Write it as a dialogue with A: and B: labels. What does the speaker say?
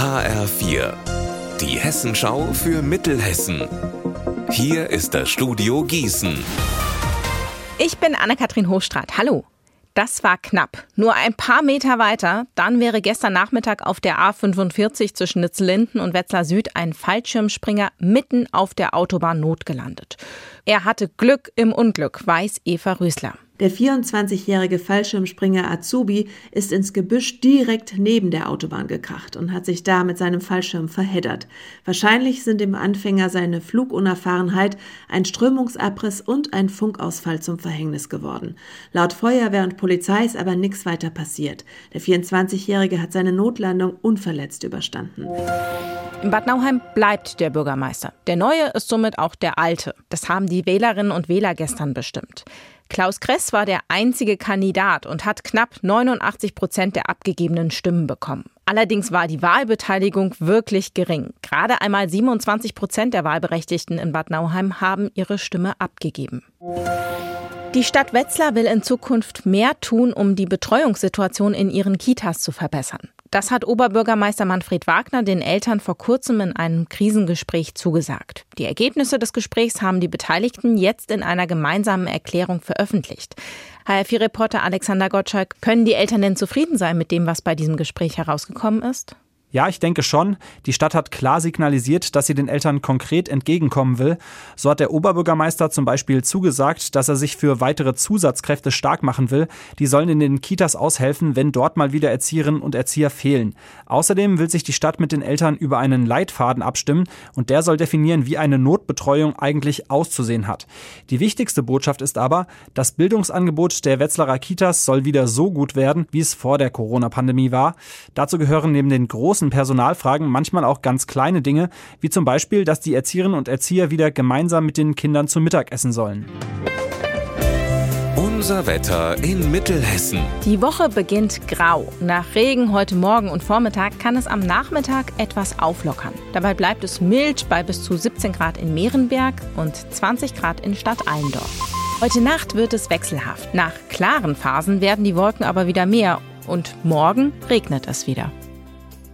A: HR4, die Hessenschau für Mittelhessen. Hier ist das Studio Gießen.
B: Ich bin Anne-Kathrin Hochstrat. Hallo. Das war knapp. Nur ein paar Meter weiter, dann wäre gestern Nachmittag auf der A45 zwischen Nitzlinden und Wetzlar Süd ein Fallschirmspringer mitten auf der Autobahn notgelandet. Er hatte Glück im Unglück, weiß Eva Rösler.
C: Der 24-jährige Fallschirmspringer Azubi ist ins Gebüsch direkt neben der Autobahn gekracht und hat sich da mit seinem Fallschirm verheddert. Wahrscheinlich sind dem Anfänger seine Flugunerfahrenheit, ein Strömungsabriss und ein Funkausfall zum Verhängnis geworden. Laut Feuerwehr und Polizei ist aber nichts weiter passiert. Der 24-jährige hat seine Notlandung unverletzt überstanden.
B: In Bad Nauheim bleibt der Bürgermeister. Der neue ist somit auch der alte. Das haben die Wählerinnen und Wähler gestern bestimmt. Klaus Kress war der einzige Kandidat und hat knapp 89 Prozent der abgegebenen Stimmen bekommen. Allerdings war die Wahlbeteiligung wirklich gering. Gerade einmal 27 Prozent der Wahlberechtigten in Bad Nauheim haben ihre Stimme abgegeben. Die Stadt Wetzlar will in Zukunft mehr tun, um die Betreuungssituation in ihren Kitas zu verbessern. Das hat Oberbürgermeister Manfred Wagner den Eltern vor kurzem in einem Krisengespräch zugesagt. Die Ergebnisse des Gesprächs haben die Beteiligten jetzt in einer gemeinsamen Erklärung veröffentlicht. HR4-Reporter Alexander Gottschalk, können die Eltern denn zufrieden sein mit dem, was bei diesem Gespräch herausgekommen ist?
D: Ja, ich denke schon. Die Stadt hat klar signalisiert, dass sie den Eltern konkret entgegenkommen will. So hat der Oberbürgermeister zum Beispiel zugesagt, dass er sich für weitere Zusatzkräfte stark machen will. Die sollen in den Kitas aushelfen, wenn dort mal wieder Erzieherinnen und Erzieher fehlen. Außerdem will sich die Stadt mit den Eltern über einen Leitfaden abstimmen und der soll definieren, wie eine Notbetreuung eigentlich auszusehen hat. Die wichtigste Botschaft ist aber, das Bildungsangebot der Wetzlarer Kitas soll wieder so gut werden, wie es vor der Corona-Pandemie war. Dazu gehören neben den großen großen Personalfragen manchmal auch ganz kleine Dinge, wie zum Beispiel, dass die Erzieherinnen und Erzieher wieder gemeinsam mit den Kindern zu Mittag essen sollen.
A: Unser Wetter in Mittelhessen.
B: Die Woche beginnt grau. Nach Regen heute Morgen und Vormittag kann es am Nachmittag etwas auflockern. Dabei bleibt es mild bei bis zu 17 Grad in Mehrenberg und 20 Grad in Stadt Allendorf. Heute Nacht wird es wechselhaft. Nach klaren Phasen werden die Wolken aber wieder mehr und morgen regnet es wieder.